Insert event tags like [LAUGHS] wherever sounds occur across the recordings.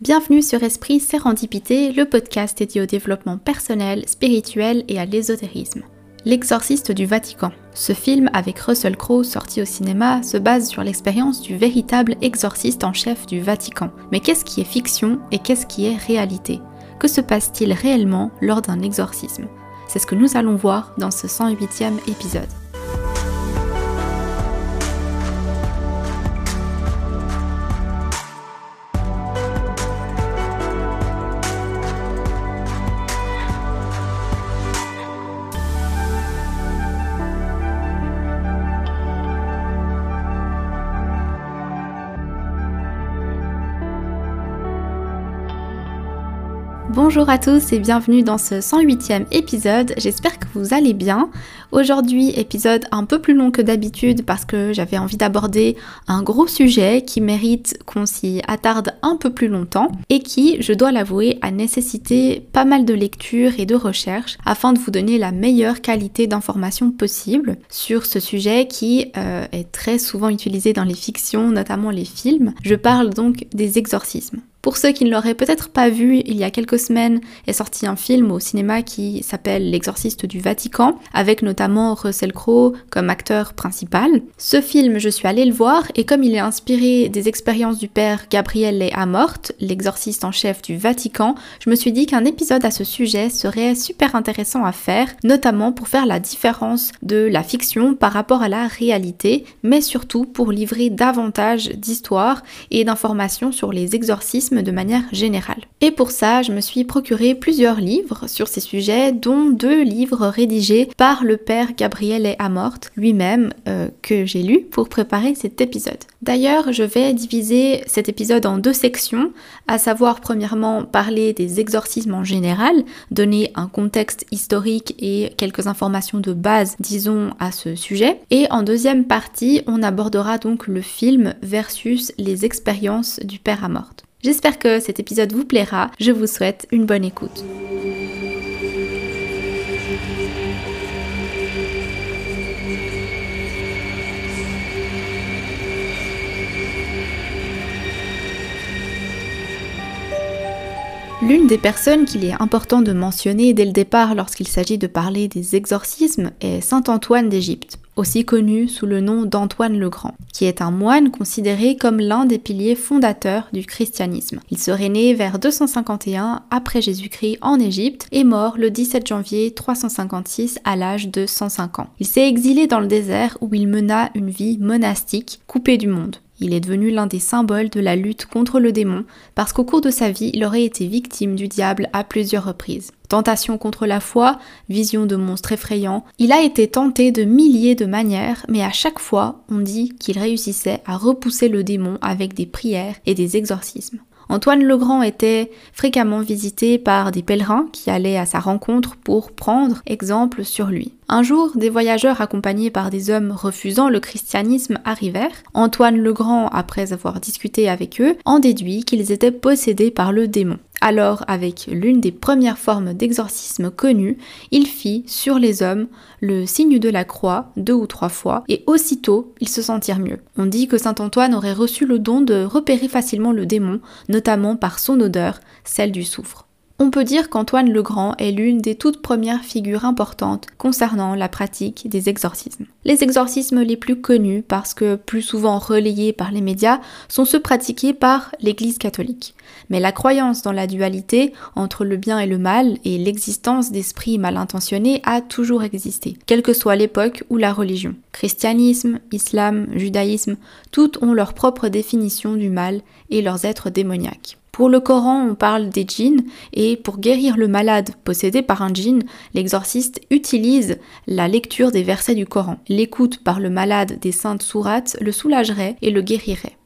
Bienvenue sur Esprit Sérendipité, le podcast dédié au développement personnel, spirituel et à l'ésotérisme. L'exorciste du Vatican. Ce film avec Russell Crowe sorti au cinéma se base sur l'expérience du véritable exorciste en chef du Vatican. Mais qu'est-ce qui est fiction et qu'est-ce qui est réalité? Que se passe-t-il réellement lors d'un exorcisme? C'est ce que nous allons voir dans ce 108e épisode. Bonjour à tous et bienvenue dans ce 108e épisode, j'espère que vous allez bien. Aujourd'hui épisode un peu plus long que d'habitude parce que j'avais envie d'aborder un gros sujet qui mérite qu'on s'y attarde un peu plus longtemps et qui, je dois l'avouer, a nécessité pas mal de lecture et de recherche afin de vous donner la meilleure qualité d'information possible sur ce sujet qui euh, est très souvent utilisé dans les fictions, notamment les films. Je parle donc des exorcismes. Pour ceux qui ne l'auraient peut-être pas vu, il y a quelques semaines est sorti un film au cinéma qui s'appelle L'exorciste du Vatican, avec notamment Russell Crowe comme acteur principal. Ce film, je suis allée le voir et comme il est inspiré des expériences du père Gabriele Amort, l'exorciste en chef du Vatican, je me suis dit qu'un épisode à ce sujet serait super intéressant à faire, notamment pour faire la différence de la fiction par rapport à la réalité, mais surtout pour livrer davantage d'histoires et d'informations sur les exorcismes de manière générale. Et pour ça, je me suis procuré plusieurs livres sur ces sujets, dont deux livres rédigés par le père Gabriel Amort lui-même, euh, que j'ai lu pour préparer cet épisode. D'ailleurs, je vais diviser cet épisode en deux sections, à savoir premièrement parler des exorcismes en général, donner un contexte historique et quelques informations de base, disons, à ce sujet. Et en deuxième partie, on abordera donc le film versus les expériences du père Amort. J'espère que cet épisode vous plaira. Je vous souhaite une bonne écoute. L'une des personnes qu'il est important de mentionner dès le départ lorsqu'il s'agit de parler des exorcismes est Saint Antoine d'Égypte aussi connu sous le nom d'Antoine le Grand, qui est un moine considéré comme l'un des piliers fondateurs du christianisme. Il serait né vers 251 après Jésus-Christ en Égypte et mort le 17 janvier 356 à l'âge de 105 ans. Il s'est exilé dans le désert où il mena une vie monastique, coupée du monde. Il est devenu l'un des symboles de la lutte contre le démon parce qu'au cours de sa vie, il aurait été victime du diable à plusieurs reprises. Tentation contre la foi, vision de monstres effrayants, il a été tenté de milliers de manières, mais à chaque fois, on dit qu'il réussissait à repousser le démon avec des prières et des exorcismes. Antoine le Grand était fréquemment visité par des pèlerins qui allaient à sa rencontre pour prendre exemple sur lui. Un jour, des voyageurs accompagnés par des hommes refusant le christianisme arrivèrent. Antoine le Grand, après avoir discuté avec eux, en déduit qu'ils étaient possédés par le démon. Alors, avec l'une des premières formes d'exorcisme connues, il fit sur les hommes le signe de la croix deux ou trois fois, et aussitôt ils se sentirent mieux. On dit que saint Antoine aurait reçu le don de repérer facilement le démon, notamment par son odeur, celle du soufre. On peut dire qu'Antoine le Grand est l'une des toutes premières figures importantes concernant la pratique des exorcismes. Les exorcismes les plus connus, parce que plus souvent relayés par les médias, sont ceux pratiqués par l'Église catholique. Mais la croyance dans la dualité entre le bien et le mal et l'existence d'esprits mal intentionnés a toujours existé, quelle que soit l'époque ou la religion. Christianisme, islam, judaïsme, toutes ont leur propre définition du mal et leurs êtres démoniaques. Pour le Coran, on parle des djinns et pour guérir le malade possédé par un djinn, l'exorciste utilise la lecture des versets du Coran. L'écoute par le malade des saintes sourates le soulagerait et le guérirait.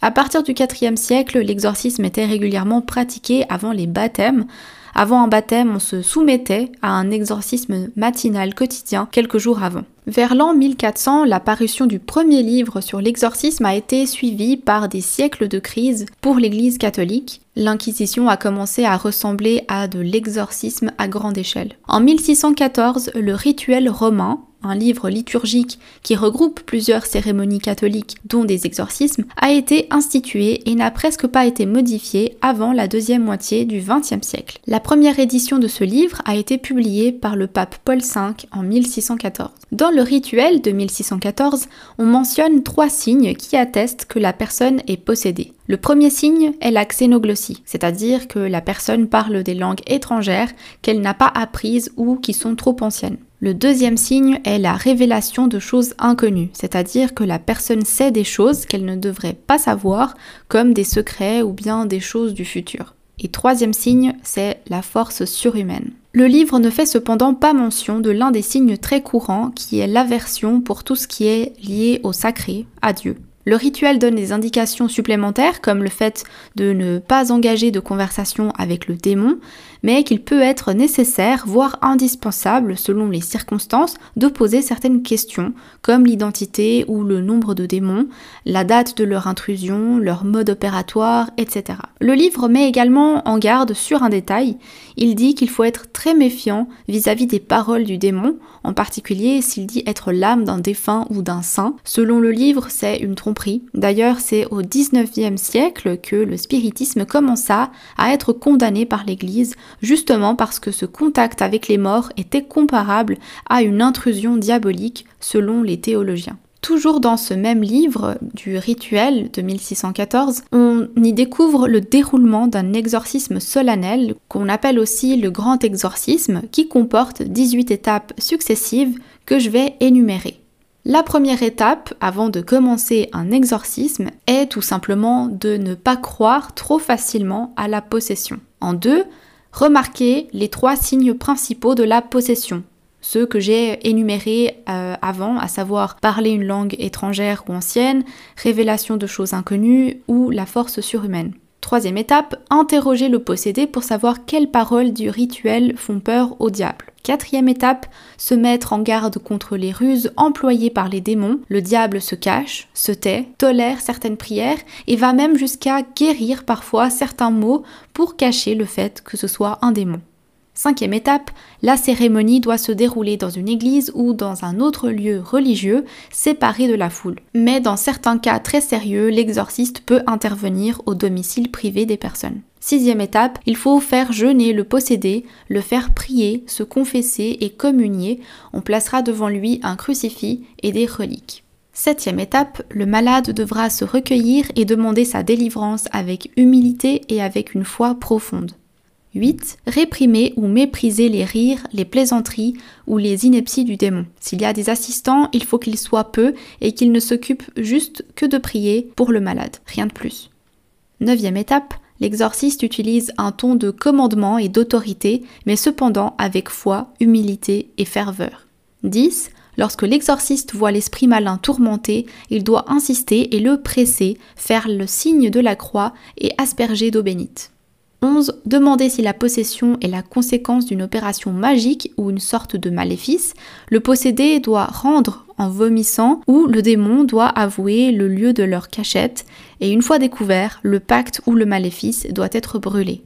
À partir du IVe siècle, l'exorcisme était régulièrement pratiqué avant les baptêmes. Avant un baptême, on se soumettait à un exorcisme matinal quotidien quelques jours avant. Vers l'an 1400, la parution du premier livre sur l'exorcisme a été suivie par des siècles de crise pour l'Église catholique. L'Inquisition a commencé à ressembler à de l'exorcisme à grande échelle. En 1614, le rituel romain un livre liturgique qui regroupe plusieurs cérémonies catholiques, dont des exorcismes, a été institué et n'a presque pas été modifié avant la deuxième moitié du XXe siècle. La première édition de ce livre a été publiée par le pape Paul V en 1614. Dans le rituel de 1614, on mentionne trois signes qui attestent que la personne est possédée. Le premier signe est la xénoglossie, c'est-à-dire que la personne parle des langues étrangères qu'elle n'a pas apprises ou qui sont trop anciennes. Le deuxième signe est la révélation de choses inconnues, c'est-à-dire que la personne sait des choses qu'elle ne devrait pas savoir, comme des secrets ou bien des choses du futur. Et troisième signe, c'est la force surhumaine. Le livre ne fait cependant pas mention de l'un des signes très courants qui est l'aversion pour tout ce qui est lié au sacré, à Dieu. Le rituel donne des indications supplémentaires comme le fait de ne pas engager de conversation avec le démon, mais qu'il peut être nécessaire, voire indispensable selon les circonstances, de poser certaines questions comme l'identité ou le nombre de démons, la date de leur intrusion, leur mode opératoire, etc. Le livre met également en garde sur un détail, il dit qu'il faut être très méfiant vis-à-vis des paroles du démon, en particulier s'il dit être l'âme d'un défunt ou d'un saint. Selon le livre, c'est une tromperie. D'ailleurs, c'est au 19e siècle que le spiritisme commença à être condamné par l'Église, justement parce que ce contact avec les morts était comparable à une intrusion diabolique selon les théologiens. Toujours dans ce même livre du rituel de 1614, on y découvre le déroulement d'un exorcisme solennel qu'on appelle aussi le grand exorcisme qui comporte 18 étapes successives que je vais énumérer. La première étape, avant de commencer un exorcisme, est tout simplement de ne pas croire trop facilement à la possession. En deux, remarquer les trois signes principaux de la possession, ceux que j'ai énumérés euh, avant, à savoir parler une langue étrangère ou ancienne, révélation de choses inconnues ou la force surhumaine. Troisième étape, interroger le possédé pour savoir quelles paroles du rituel font peur au diable. Quatrième étape, se mettre en garde contre les ruses employées par les démons. Le diable se cache, se tait, tolère certaines prières et va même jusqu'à guérir parfois certains mots pour cacher le fait que ce soit un démon. Cinquième étape, la cérémonie doit se dérouler dans une église ou dans un autre lieu religieux séparé de la foule. Mais dans certains cas très sérieux, l'exorciste peut intervenir au domicile privé des personnes. Sixième étape, il faut faire jeûner le possédé, le faire prier, se confesser et communier. On placera devant lui un crucifix et des reliques. Septième étape, le malade devra se recueillir et demander sa délivrance avec humilité et avec une foi profonde. 8. Réprimer ou mépriser les rires, les plaisanteries ou les inepties du démon. S'il y a des assistants, il faut qu'ils soient peu et qu'ils ne s'occupent juste que de prier pour le malade, rien de plus. Neuvième étape, l'exorciste utilise un ton de commandement et d'autorité, mais cependant avec foi, humilité et ferveur. 10. Lorsque l'exorciste voit l'esprit malin tourmenté, il doit insister et le presser, faire le signe de la croix et asperger d'eau bénite. 11. Demander si la possession est la conséquence d'une opération magique ou une sorte de maléfice. Le possédé doit rendre en vomissant ou le démon doit avouer le lieu de leur cachette et une fois découvert, le pacte ou le maléfice doit être brûlé.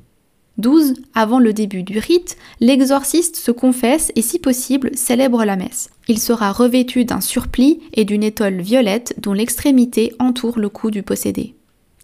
12. Avant le début du rite, l'exorciste se confesse et si possible célèbre la messe. Il sera revêtu d'un surplis et d'une étole violette dont l'extrémité entoure le cou du possédé.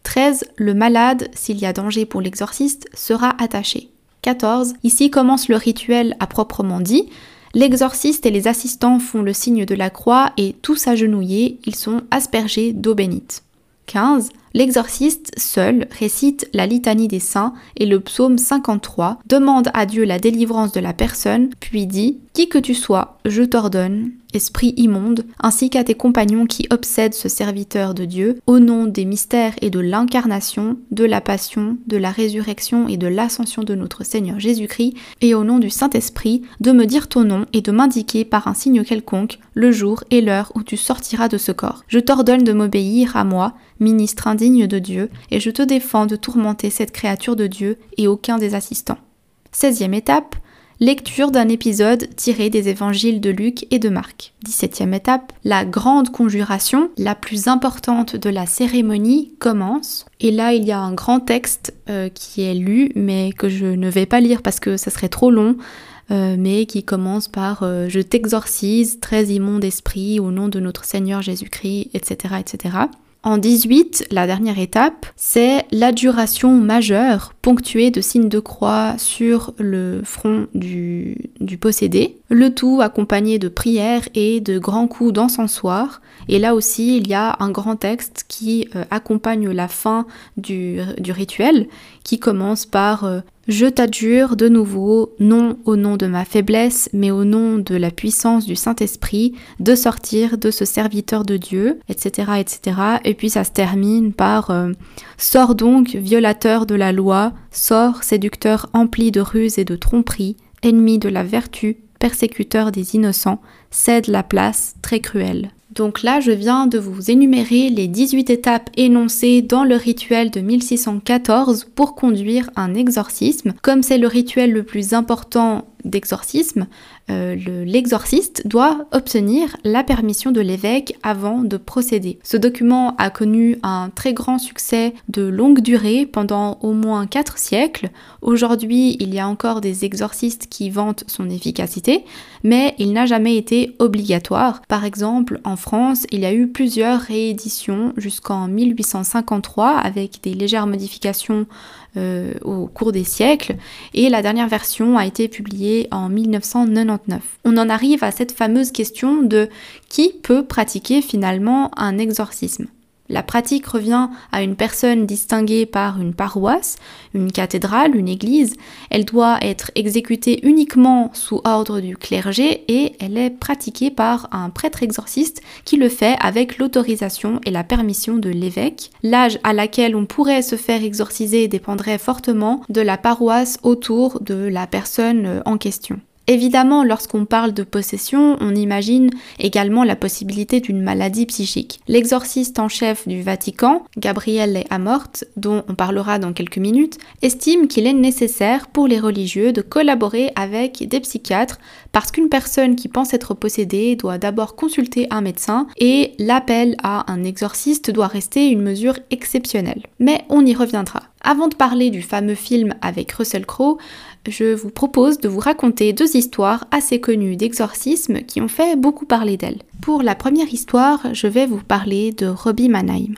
13. Le malade, s'il y a danger pour l'exorciste, sera attaché. 14. Ici commence le rituel à proprement dit. L'exorciste et les assistants font le signe de la croix et tous agenouillés, ils sont aspergés d'eau bénite. 15. L'exorciste seul récite la litanie des saints et le psaume 53, demande à Dieu la délivrance de la personne, puis dit Qui que tu sois, je t'ordonne, esprit immonde, ainsi qu'à tes compagnons qui obsèdent ce serviteur de Dieu, au nom des mystères et de l'incarnation, de la passion, de la résurrection et de l'ascension de notre Seigneur Jésus-Christ, et au nom du Saint-Esprit, de me dire ton nom et de m'indiquer par un signe quelconque le jour et l'heure où tu sortiras de ce corps. Je t'ordonne de m'obéir à moi, ministre indigne de Dieu, et je te défends de tourmenter cette créature de Dieu et aucun des assistants. 16e étape, lecture d'un épisode tiré des évangiles de Luc et de Marc. 17e étape, la grande conjuration, la plus importante de la cérémonie, commence. Et là, il y a un grand texte euh, qui est lu, mais que je ne vais pas lire parce que ça serait trop long. euh, mais qui commence par euh, Je t'exorcise, très immonde esprit, au nom de notre Seigneur Jésus-Christ, etc., etc. En 18, la dernière étape, c'est l'adjuration majeure ponctuée de signes de croix sur le front du, possédé, le tout accompagné de prières et de grands coups d'encensoir. Et là aussi, il y a un grand texte qui euh, accompagne la fin du, du, rituel, qui commence par euh, je t'adjure de nouveau, non au nom de ma faiblesse, mais au nom de la puissance du Saint-Esprit, de sortir de ce serviteur de Dieu, etc., etc. Et puis ça se termine par euh, Sors donc, violateur de la loi, sors, séducteur empli de ruses et de tromperies, ennemi de la vertu, persécuteur des innocents, cède la place, très cruelle. Donc là, je viens de vous énumérer les 18 étapes énoncées dans le rituel de 1614 pour conduire un exorcisme. Comme c'est le rituel le plus important d'exorcisme, euh, l'exorciste doit obtenir la permission de l'évêque avant de procéder. Ce document a connu un très grand succès de longue durée pendant au moins 4 siècles. Aujourd'hui, il y a encore des exorcistes qui vantent son efficacité, mais il n'a jamais été obligatoire. Par exemple, en France, il y a eu plusieurs rééditions jusqu'en 1853 avec des légères modifications euh, au cours des siècles et la dernière version a été publiée en 1999. On en arrive à cette fameuse question de qui peut pratiquer finalement un exorcisme. La pratique revient à une personne distinguée par une paroisse, une cathédrale, une église. Elle doit être exécutée uniquement sous ordre du clergé et elle est pratiquée par un prêtre exorciste qui le fait avec l'autorisation et la permission de l'évêque. L'âge à laquelle on pourrait se faire exorciser dépendrait fortement de la paroisse autour de la personne en question. Évidemment, lorsqu'on parle de possession, on imagine également la possibilité d'une maladie psychique. L'exorciste en chef du Vatican, Gabriele Amort, dont on parlera dans quelques minutes, estime qu'il est nécessaire pour les religieux de collaborer avec des psychiatres parce qu'une personne qui pense être possédée doit d'abord consulter un médecin et l'appel à un exorciste doit rester une mesure exceptionnelle. Mais on y reviendra. Avant de parler du fameux film avec Russell Crowe, je vous propose de vous raconter deux histoires assez connues d'exorcisme qui ont fait beaucoup parler d'elle. Pour la première histoire, je vais vous parler de Robbie Mannheim.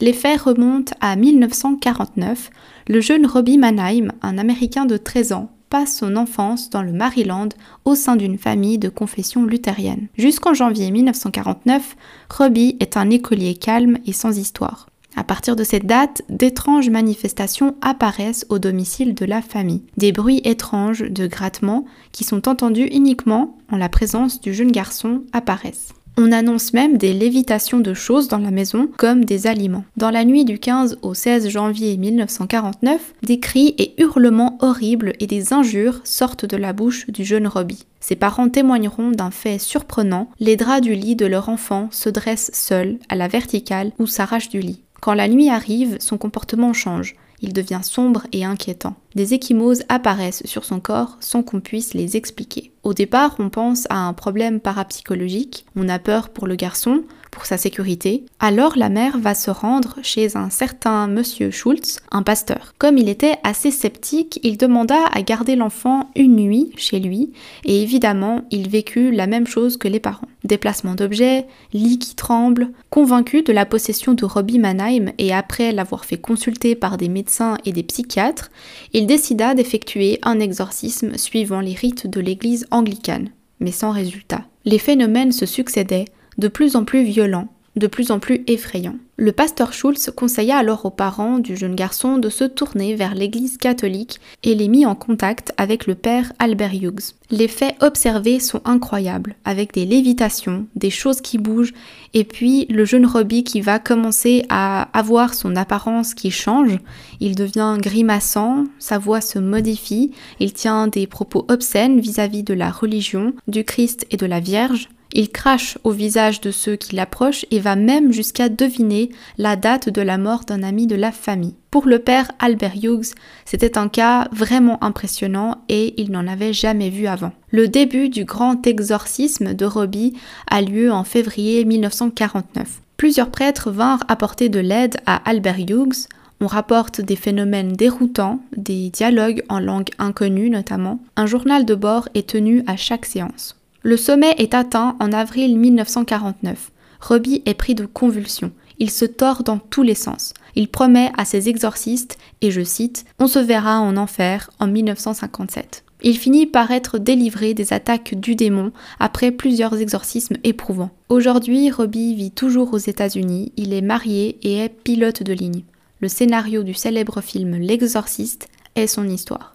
Les faits remontent à 1949. Le jeune Robbie Mannheim, un Américain de 13 ans, passe son enfance dans le Maryland au sein d'une famille de confession luthérienne. Jusqu'en janvier 1949, Robbie est un écolier calme et sans histoire. À partir de cette date, d'étranges manifestations apparaissent au domicile de la famille. Des bruits étranges de grattements qui sont entendus uniquement en la présence du jeune garçon apparaissent. On annonce même des lévitations de choses dans la maison comme des aliments. Dans la nuit du 15 au 16 janvier 1949, des cris et hurlements horribles et des injures sortent de la bouche du jeune Robbie. Ses parents témoigneront d'un fait surprenant, les draps du lit de leur enfant se dressent seuls, à la verticale, ou s'arrachent du lit. Quand la nuit arrive, son comportement change. Il devient sombre et inquiétant. Des échymoses apparaissent sur son corps sans qu'on puisse les expliquer. Au départ, on pense à un problème parapsychologique, on a peur pour le garçon, pour sa sécurité, alors la mère va se rendre chez un certain monsieur Schultz, un pasteur. Comme il était assez sceptique, il demanda à garder l'enfant une nuit chez lui, et évidemment, il vécut la même chose que les parents. Déplacement d'objets, lit qui tremble, convaincu de la possession de Robbie Mannheim et après l'avoir fait consulter par des médecins et des psychiatres, il décida d'effectuer un exorcisme suivant les rites de l'église anglicane, mais sans résultat. Les phénomènes se succédaient, de plus en plus violent, de plus en plus effrayant. Le pasteur Schulz conseilla alors aux parents du jeune garçon de se tourner vers l'église catholique et les mit en contact avec le père Albert Hughes. Les faits observés sont incroyables, avec des lévitations, des choses qui bougent, et puis le jeune Robbie qui va commencer à avoir son apparence qui change, il devient grimaçant, sa voix se modifie, il tient des propos obscènes vis-à-vis -vis de la religion, du Christ et de la Vierge, il crache au visage de ceux qui l'approchent et va même jusqu'à deviner la date de la mort d'un ami de la famille. Pour le père Albert Hughes, c'était un cas vraiment impressionnant et il n'en avait jamais vu avant. Le début du grand exorcisme de Robbie a lieu en février 1949. Plusieurs prêtres vinrent apporter de l'aide à Albert Hughes On rapporte des phénomènes déroutants, des dialogues en langue inconnue notamment. Un journal de bord est tenu à chaque séance. Le sommet est atteint en avril 1949. Robbie est pris de convulsions. Il se tord dans tous les sens. Il promet à ses exorcistes, et je cite, On se verra en enfer en 1957. Il finit par être délivré des attaques du démon après plusieurs exorcismes éprouvants. Aujourd'hui, Robbie vit toujours aux États-Unis, il est marié et est pilote de ligne. Le scénario du célèbre film L'Exorciste est son histoire.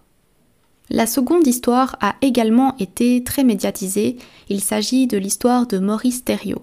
La seconde histoire a également été très médiatisée, il s'agit de l'histoire de Maurice Thériault.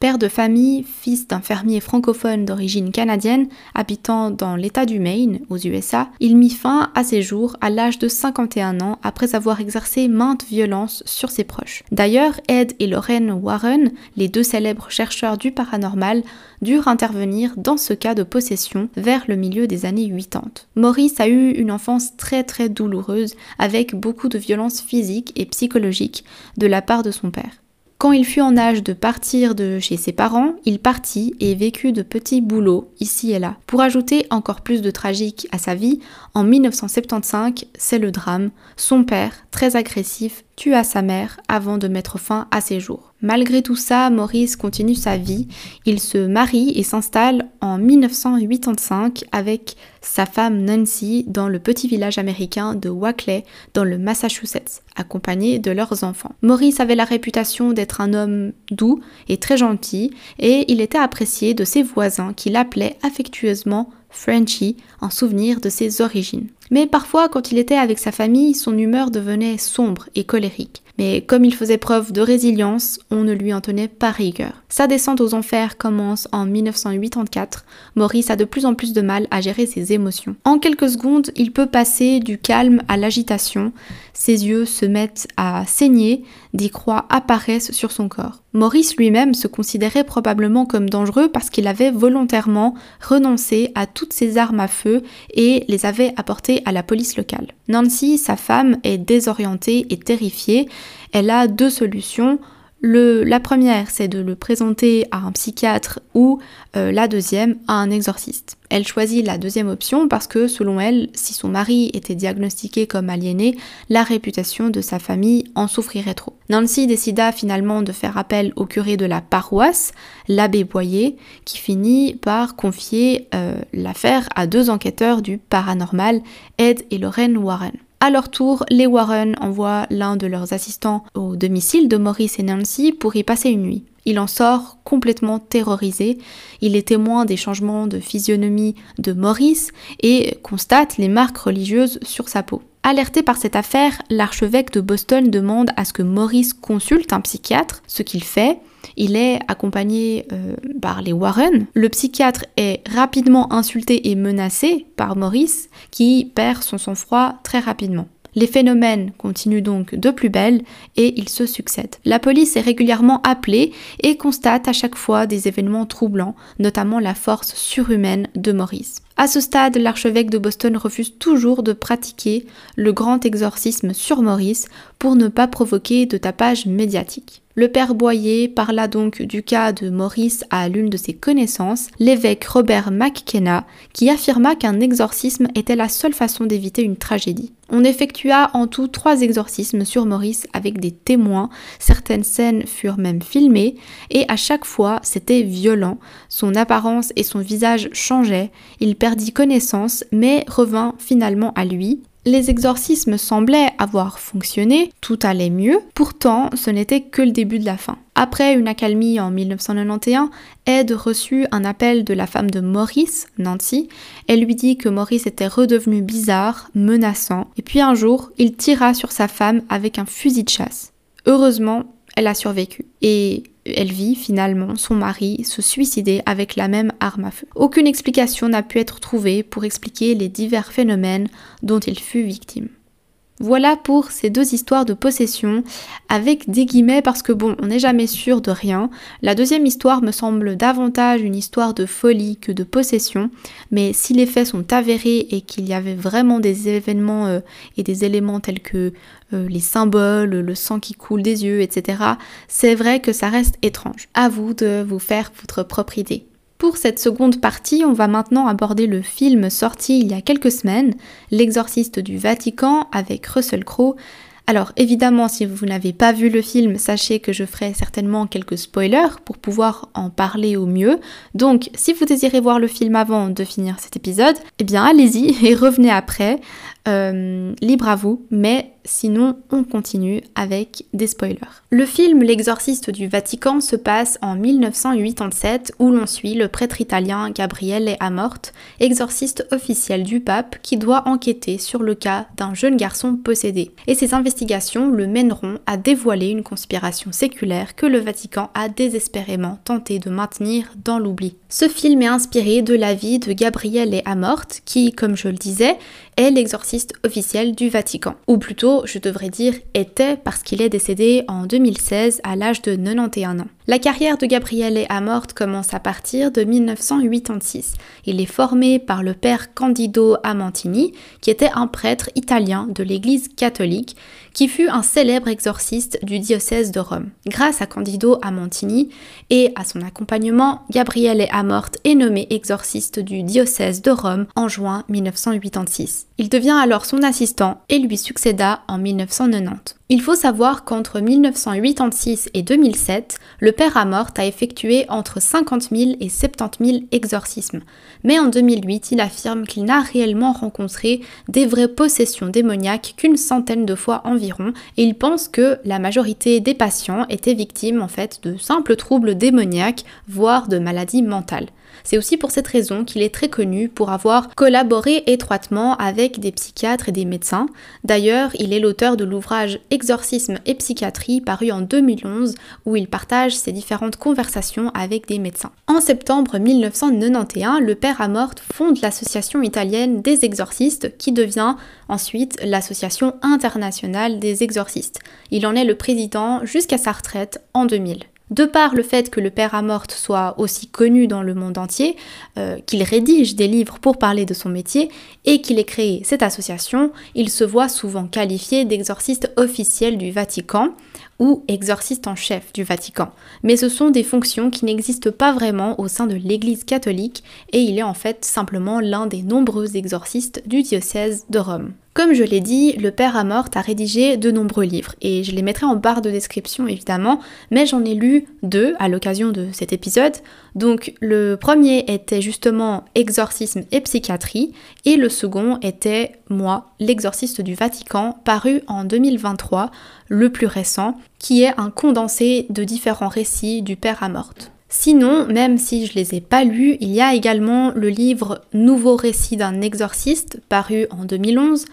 Père de famille, fils d'un fermier francophone d'origine canadienne habitant dans l'État du Maine, aux USA, il mit fin à ses jours à l'âge de 51 ans après avoir exercé maintes violences sur ses proches. D'ailleurs, Ed et Lorraine Warren, les deux célèbres chercheurs du paranormal, durent intervenir dans ce cas de possession vers le milieu des années 80. Maurice a eu une enfance très très douloureuse avec beaucoup de violences physiques et psychologiques de la part de son père. Quand il fut en âge de partir de chez ses parents, il partit et vécut de petits boulots ici et là. Pour ajouter encore plus de tragique à sa vie, en 1975, c'est le drame. Son père, très agressif, tua sa mère avant de mettre fin à ses jours. Malgré tout ça, Maurice continue sa vie. Il se marie et s'installe en 1985 avec sa femme Nancy dans le petit village américain de Wackley dans le Massachusetts, accompagné de leurs enfants. Maurice avait la réputation d'être un homme doux et très gentil et il était apprécié de ses voisins qui l'appelaient affectueusement Frenchy en souvenir de ses origines. Mais parfois, quand il était avec sa famille, son humeur devenait sombre et colérique. Mais comme il faisait preuve de résilience, on ne lui en tenait pas rigueur. Sa descente aux enfers commence en 1984. Maurice a de plus en plus de mal à gérer ses émotions. En quelques secondes, il peut passer du calme à l'agitation. Ses yeux se mettent à saigner, des croix apparaissent sur son corps. Maurice lui-même se considérait probablement comme dangereux parce qu'il avait volontairement renoncé à toutes ses armes à feu et les avait apportées à la police locale. Nancy, sa femme, est désorientée et terrifiée. Elle a deux solutions la première, c'est de le présenter à un psychiatre ou euh, la deuxième, à un exorciste. Elle choisit la deuxième option parce que, selon elle, si son mari était diagnostiqué comme aliéné, la réputation de sa famille en souffrirait trop. Nancy décida finalement de faire appel au curé de la paroisse, l'abbé Boyer, qui finit par confier euh, l'affaire à deux enquêteurs du paranormal, Ed et Lorraine Warren. À leur tour, les Warren envoient l'un de leurs assistants au domicile de Maurice et Nancy pour y passer une nuit. Il en sort complètement terrorisé. Il est témoin des changements de physionomie de Maurice et constate les marques religieuses sur sa peau. Alerté par cette affaire, l'archevêque de Boston demande à ce que Maurice consulte un psychiatre, ce qu'il fait. Il est accompagné euh, par les Warren. Le psychiatre est rapidement insulté et menacé par Maurice, qui perd son sang-froid très rapidement. Les phénomènes continuent donc de plus belle et ils se succèdent. La police est régulièrement appelée et constate à chaque fois des événements troublants, notamment la force surhumaine de Maurice. À ce stade, l'archevêque de Boston refuse toujours de pratiquer le grand exorcisme sur Maurice pour ne pas provoquer de tapage médiatique. Le père Boyer parla donc du cas de Maurice à l'une de ses connaissances, l'évêque Robert McKenna, qui affirma qu'un exorcisme était la seule façon d'éviter une tragédie. On effectua en tout trois exorcismes sur Maurice avec des témoins, certaines scènes furent même filmées, et à chaque fois c'était violent, son apparence et son visage changeaient, il connaissance mais revint finalement à lui, les exorcismes semblaient avoir fonctionné, tout allait mieux, pourtant ce n'était que le début de la fin. Après une accalmie en 1991, Ed reçut un appel de la femme de Maurice, Nancy. Elle lui dit que Maurice était redevenu bizarre, menaçant, et puis un jour, il tira sur sa femme avec un fusil de chasse. Heureusement, elle a survécu. Et elle vit finalement son mari se suicider avec la même arme à feu. Aucune explication n'a pu être trouvée pour expliquer les divers phénomènes dont il fut victime. Voilà pour ces deux histoires de possession avec des guillemets parce que bon, on n'est jamais sûr de rien. La deuxième histoire me semble davantage une histoire de folie que de possession, mais si les faits sont avérés et qu'il y avait vraiment des événements euh, et des éléments tels que euh, les symboles, le sang qui coule des yeux, etc., c'est vrai que ça reste étrange. À vous de vous faire votre propre idée. Pour cette seconde partie, on va maintenant aborder le film sorti il y a quelques semaines, L'exorciste du Vatican avec Russell Crowe. Alors évidemment, si vous n'avez pas vu le film, sachez que je ferai certainement quelques spoilers pour pouvoir en parler au mieux. Donc si vous désirez voir le film avant de finir cet épisode, eh bien allez-y et revenez après. Euh, libre à vous, mais sinon on continue avec des spoilers. Le film L'exorciste du Vatican se passe en 1987 où l'on suit le prêtre italien Gabriele Amorte, exorciste officiel du pape qui doit enquêter sur le cas d'un jeune garçon possédé. Et ses investigations le mèneront à dévoiler une conspiration séculaire que le Vatican a désespérément tenté de maintenir dans l'oubli. Ce film est inspiré de la vie de Gabriele Amorte qui, comme je le disais, est l'exorciste officiel du Vatican. Ou plutôt, je devrais dire était parce qu'il est décédé en 2016 à l'âge de 91 ans. La carrière de Gabriele Amorte commence à partir de 1986. Il est formé par le père Candido Amantini, qui était un prêtre italien de l'église catholique, qui fut un célèbre exorciste du diocèse de Rome. Grâce à Candido Amantini et à son accompagnement, Gabriele Amorte est nommé exorciste du diocèse de Rome en juin 1986. Il devient alors son assistant et lui succéda en 1990. Il faut savoir qu'entre 1986 et 2007, le père Amort a effectué entre 50 000 et 70 000 exorcismes. Mais en 2008, il affirme qu'il n'a réellement rencontré des vraies possessions démoniaques qu'une centaine de fois environ et il pense que la majorité des patients étaient victimes en fait de simples troubles démoniaques, voire de maladies mentales. C'est aussi pour cette raison qu'il est très connu pour avoir collaboré étroitement avec des psychiatres et des médecins. D'ailleurs, il est l'auteur de l'ouvrage Exorcisme et psychiatrie paru en 2011 où il partage ses différentes conversations avec des médecins. En septembre 1991, le père Amort fonde l'association italienne des exorcistes qui devient ensuite l'association internationale des exorcistes. Il en est le président jusqu'à sa retraite en 2000. De par le fait que le père Amorte soit aussi connu dans le monde entier, euh, qu'il rédige des livres pour parler de son métier et qu'il ait créé cette association, il se voit souvent qualifié d'exorciste officiel du Vatican ou exorciste en chef du Vatican. Mais ce sont des fonctions qui n'existent pas vraiment au sein de l'Église catholique et il est en fait simplement l'un des nombreux exorcistes du diocèse de Rome. Comme je l'ai dit, le père Amort a rédigé de nombreux livres et je les mettrai en barre de description évidemment, mais j'en ai lu deux à l'occasion de cet épisode. Donc le premier était justement Exorcisme et psychiatrie et le second était Moi, l'exorciste du Vatican, paru en 2023, le plus récent, qui est un condensé de différents récits du père Amort. Sinon, même si je les ai pas lus, il y a également le livre Nouveau récit d'un exorciste, paru en 2011.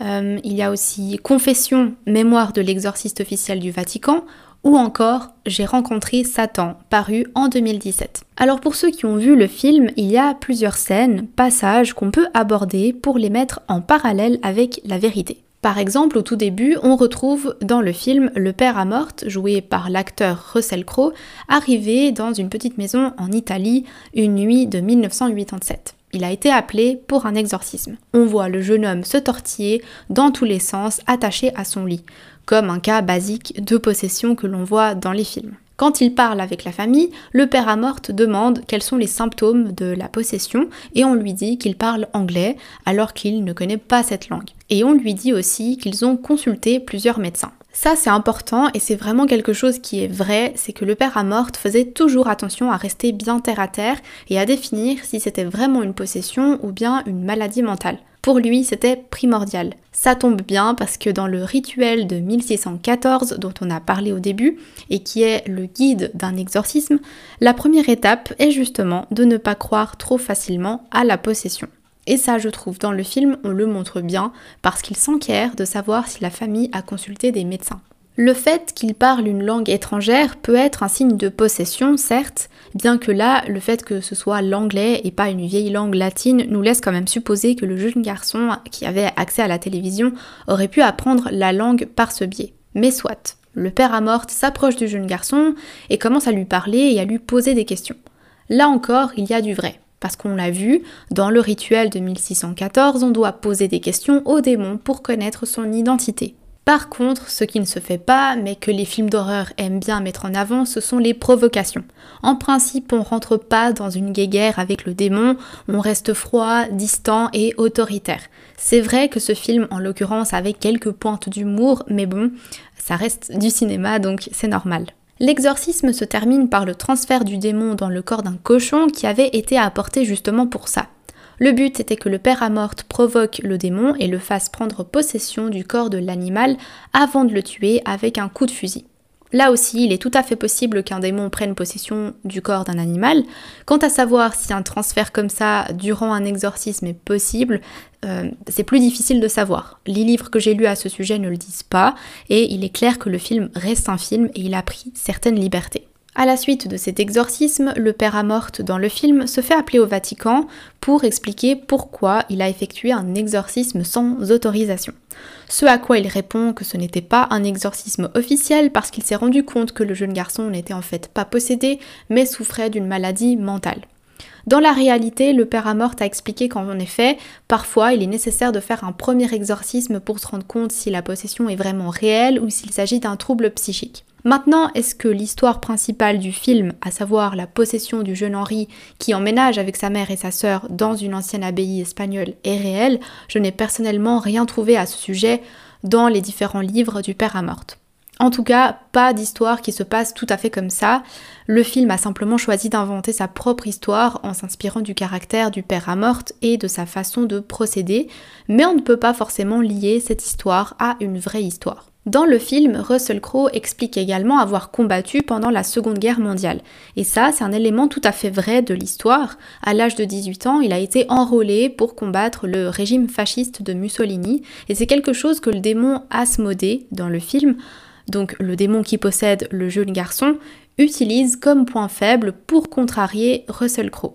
Euh, il y a aussi Confession, mémoire de l'exorciste officiel du Vatican, ou encore J'ai rencontré Satan, paru en 2017. Alors pour ceux qui ont vu le film, il y a plusieurs scènes, passages qu'on peut aborder pour les mettre en parallèle avec la vérité. Par exemple, au tout début, on retrouve dans le film le père Amorte, joué par l'acteur Russell Crowe, arrivé dans une petite maison en Italie une nuit de 1987. Il a été appelé pour un exorcisme. On voit le jeune homme se tortiller dans tous les sens, attaché à son lit, comme un cas basique de possession que l'on voit dans les films. Quand il parle avec la famille, le père Amorte demande quels sont les symptômes de la possession et on lui dit qu'il parle anglais alors qu'il ne connaît pas cette langue. Et on lui dit aussi qu'ils ont consulté plusieurs médecins. Ça c'est important et c'est vraiment quelque chose qui est vrai, c'est que le père Amorte faisait toujours attention à rester bien terre à terre et à définir si c'était vraiment une possession ou bien une maladie mentale. Pour lui, c'était primordial. Ça tombe bien parce que dans le rituel de 1614 dont on a parlé au début et qui est le guide d'un exorcisme, la première étape est justement de ne pas croire trop facilement à la possession. Et ça, je trouve, dans le film, on le montre bien parce qu'il s'enquiert de savoir si la famille a consulté des médecins. Le fait qu'il parle une langue étrangère peut être un signe de possession, certes, bien que là, le fait que ce soit l'anglais et pas une vieille langue latine nous laisse quand même supposer que le jeune garçon qui avait accès à la télévision aurait pu apprendre la langue par ce biais. Mais soit, le père Amorte s'approche du jeune garçon et commence à lui parler et à lui poser des questions. Là encore, il y a du vrai. Parce qu'on l'a vu, dans le rituel de 1614, on doit poser des questions au démon pour connaître son identité. Par contre, ce qui ne se fait pas, mais que les films d'horreur aiment bien mettre en avant, ce sont les provocations. En principe, on rentre pas dans une guéguerre avec le démon, on reste froid, distant et autoritaire. C'est vrai que ce film, en l'occurrence, avait quelques pointes d'humour, mais bon, ça reste du cinéma, donc c'est normal. L'exorcisme se termine par le transfert du démon dans le corps d'un cochon qui avait été apporté justement pour ça. Le but était que le père Amorte provoque le démon et le fasse prendre possession du corps de l'animal avant de le tuer avec un coup de fusil. Là aussi, il est tout à fait possible qu'un démon prenne possession du corps d'un animal. Quant à savoir si un transfert comme ça durant un exorcisme est possible, euh, c'est plus difficile de savoir. Les livres que j'ai lus à ce sujet ne le disent pas, et il est clair que le film reste un film et il a pris certaines libertés. À la suite de cet exorcisme, le père Amorte dans le film se fait appeler au Vatican pour expliquer pourquoi il a effectué un exorcisme sans autorisation. Ce à quoi il répond que ce n'était pas un exorcisme officiel parce qu'il s'est rendu compte que le jeune garçon n'était en fait pas possédé mais souffrait d'une maladie mentale. Dans la réalité, le père Amorte a expliqué qu'en effet, parfois il est nécessaire de faire un premier exorcisme pour se rendre compte si la possession est vraiment réelle ou s'il s'agit d'un trouble psychique. Maintenant, est-ce que l'histoire principale du film, à savoir la possession du jeune Henri qui emménage avec sa mère et sa sœur dans une ancienne abbaye espagnole, est réelle? Je n'ai personnellement rien trouvé à ce sujet dans les différents livres du père Amorte. En tout cas, pas d'histoire qui se passe tout à fait comme ça. Le film a simplement choisi d'inventer sa propre histoire en s'inspirant du caractère du père Amorte et de sa façon de procéder, mais on ne peut pas forcément lier cette histoire à une vraie histoire. Dans le film, Russell Crowe explique également avoir combattu pendant la Seconde Guerre mondiale. Et ça, c'est un élément tout à fait vrai de l'histoire. À l'âge de 18 ans, il a été enrôlé pour combattre le régime fasciste de Mussolini. Et c'est quelque chose que le démon Asmodée, dans le film, donc le démon qui possède le jeune garçon, utilise comme point faible pour contrarier Russell Crowe.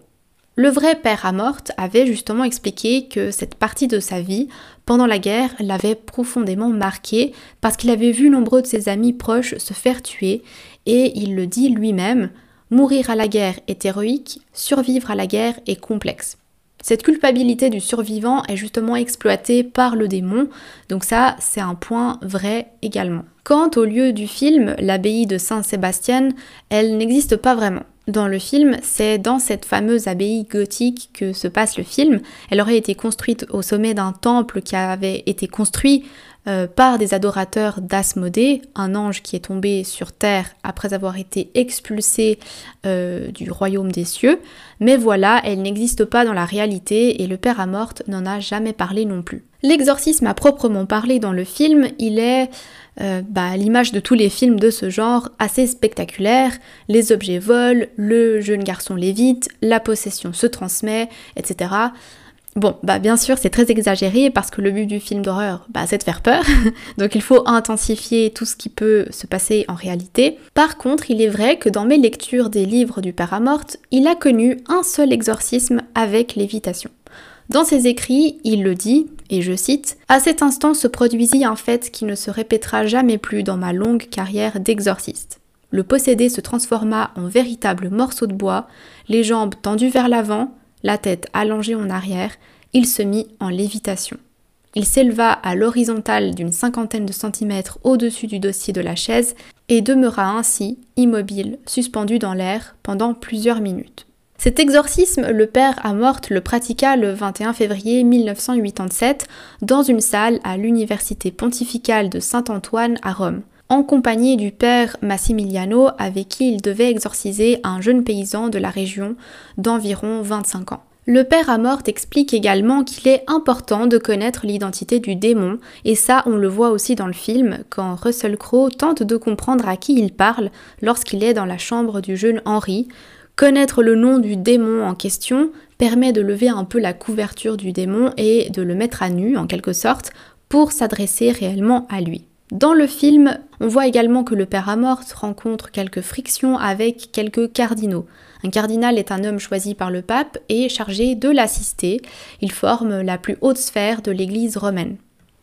Le vrai père Amorte avait justement expliqué que cette partie de sa vie, pendant la guerre, l'avait profondément marqué parce qu'il avait vu nombreux de ses amis proches se faire tuer et il le dit lui-même, mourir à la guerre est héroïque, survivre à la guerre est complexe. Cette culpabilité du survivant est justement exploitée par le démon, donc ça c'est un point vrai également. Quant au lieu du film, l'abbaye de Saint-Sébastien, elle n'existe pas vraiment dans le film, c'est dans cette fameuse abbaye gothique que se passe le film. Elle aurait été construite au sommet d'un temple qui avait été construit euh, par des adorateurs d'Asmodée, un ange qui est tombé sur terre après avoir été expulsé euh, du royaume des cieux. Mais voilà, elle n'existe pas dans la réalité et le père Amorte n'en a jamais parlé non plus. L'exorcisme à proprement parler dans le film, il est euh, bah, l'image de tous les films de ce genre, assez spectaculaire. Les objets volent, le jeune garçon lévite, la possession se transmet, etc. Bon, bah bien sûr, c'est très exagéré parce que le but du film d'horreur, bah, c'est de faire peur. [LAUGHS] Donc il faut intensifier tout ce qui peut se passer en réalité. Par contre, il est vrai que dans mes lectures des livres du Père Amorte, il a connu un seul exorcisme avec lévitation. Dans ses écrits, il le dit, et je cite, À cet instant se produisit un fait qui ne se répétera jamais plus dans ma longue carrière d'exorciste. Le possédé se transforma en véritable morceau de bois, les jambes tendues vers l'avant, la tête allongée en arrière, il se mit en lévitation. Il s'éleva à l'horizontale d'une cinquantaine de centimètres au-dessus du dossier de la chaise et demeura ainsi, immobile, suspendu dans l'air pendant plusieurs minutes. Cet exorcisme, le père Amorte le pratiqua le 21 février 1987 dans une salle à l'université pontificale de Saint-Antoine à Rome, en compagnie du père Massimiliano avec qui il devait exorciser un jeune paysan de la région d'environ 25 ans. Le père Amorte explique également qu'il est important de connaître l'identité du démon, et ça on le voit aussi dans le film quand Russell Crowe tente de comprendre à qui il parle lorsqu'il est dans la chambre du jeune Henri, Connaître le nom du démon en question permet de lever un peu la couverture du démon et de le mettre à nu en quelque sorte pour s'adresser réellement à lui. Dans le film, on voit également que le père Amorth rencontre quelques frictions avec quelques cardinaux. Un cardinal est un homme choisi par le pape et chargé de l'assister. Il forme la plus haute sphère de l'église romaine.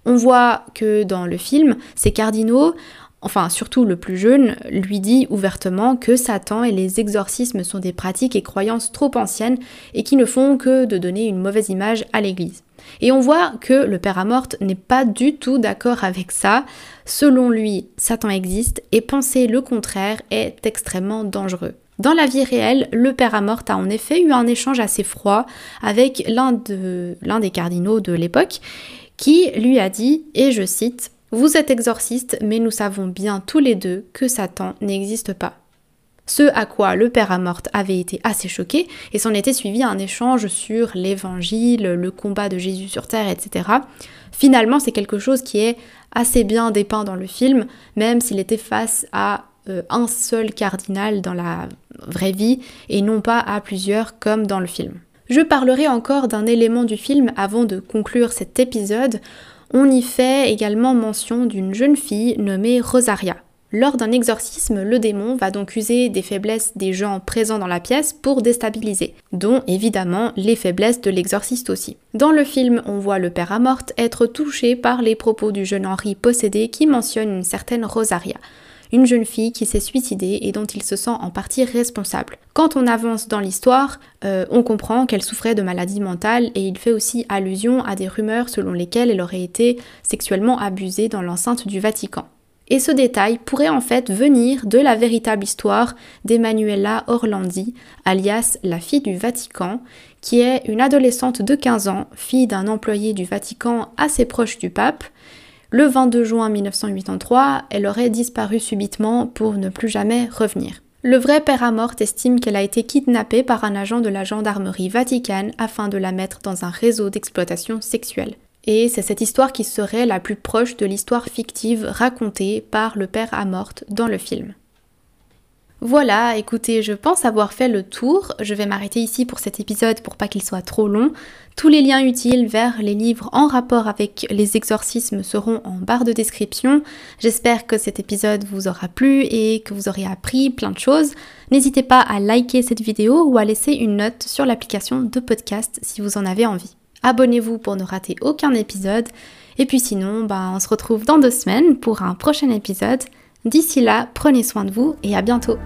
On voit que dans le film, ces cardinaux enfin surtout le plus jeune, lui dit ouvertement que Satan et les exorcismes sont des pratiques et croyances trop anciennes et qui ne font que de donner une mauvaise image à l'Église. Et on voit que le père Amorte n'est pas du tout d'accord avec ça. Selon lui, Satan existe et penser le contraire est extrêmement dangereux. Dans la vie réelle, le père Amorte a en effet eu un échange assez froid avec l'un de, des cardinaux de l'époque qui lui a dit, et je cite, Vous êtes exorciste, mais nous savons bien tous les deux que Satan n'existe pas. Ce à quoi le père Amorte avait été assez choqué, et s'en était suivi un échange sur l'évangile, le combat de Jésus sur terre, etc. Finalement, c'est quelque chose qui est assez bien dépeint dans le film, même s'il était face à euh, un seul cardinal dans la vraie vie et non pas à plusieurs comme dans le film. Je parlerai encore d'un élément du film avant de conclure cet épisode. On y fait également mention d'une jeune fille nommée Rosaria. Lors d'un exorcisme, le démon va donc user des faiblesses des gens présents dans la pièce pour déstabiliser, dont évidemment les faiblesses de l'exorciste aussi. Dans le film, on voit le père Amorte être touché par les propos du jeune Henri possédé qui mentionne une certaine Rosaria une jeune fille qui s'est suicidée et dont il se sent en partie responsable. Quand on avance dans l'histoire, euh, on comprend qu'elle souffrait de maladie mentale et il fait aussi allusion à des rumeurs selon lesquelles elle aurait été sexuellement abusée dans l'enceinte du Vatican. Et ce détail pourrait en fait venir de la véritable histoire d'Emanuela Orlandi, alias la fille du Vatican, qui est une adolescente de 15 ans, fille d'un employé du Vatican assez proche du pape. Le 22 juin 1983, elle aurait disparu subitement pour ne plus jamais revenir. Le vrai père Amorte estime qu'elle a été kidnappée par un agent de la gendarmerie vaticane afin de la mettre dans un réseau d'exploitation sexuelle. Et c'est cette histoire qui serait la plus proche de l'histoire fictive racontée par le père Amorte dans le film. Voilà, écoutez, je pense avoir fait le tour. Je vais m'arrêter ici pour cet épisode pour pas qu'il soit trop long. Tous les liens utiles vers les livres en rapport avec les exorcismes seront en barre de description. J'espère que cet épisode vous aura plu et que vous aurez appris plein de choses. N'hésitez pas à liker cette vidéo ou à laisser une note sur l'application de podcast si vous en avez envie. Abonnez-vous pour ne rater aucun épisode. Et puis sinon, bah, on se retrouve dans deux semaines pour un prochain épisode. D'ici là, prenez soin de vous et à bientôt.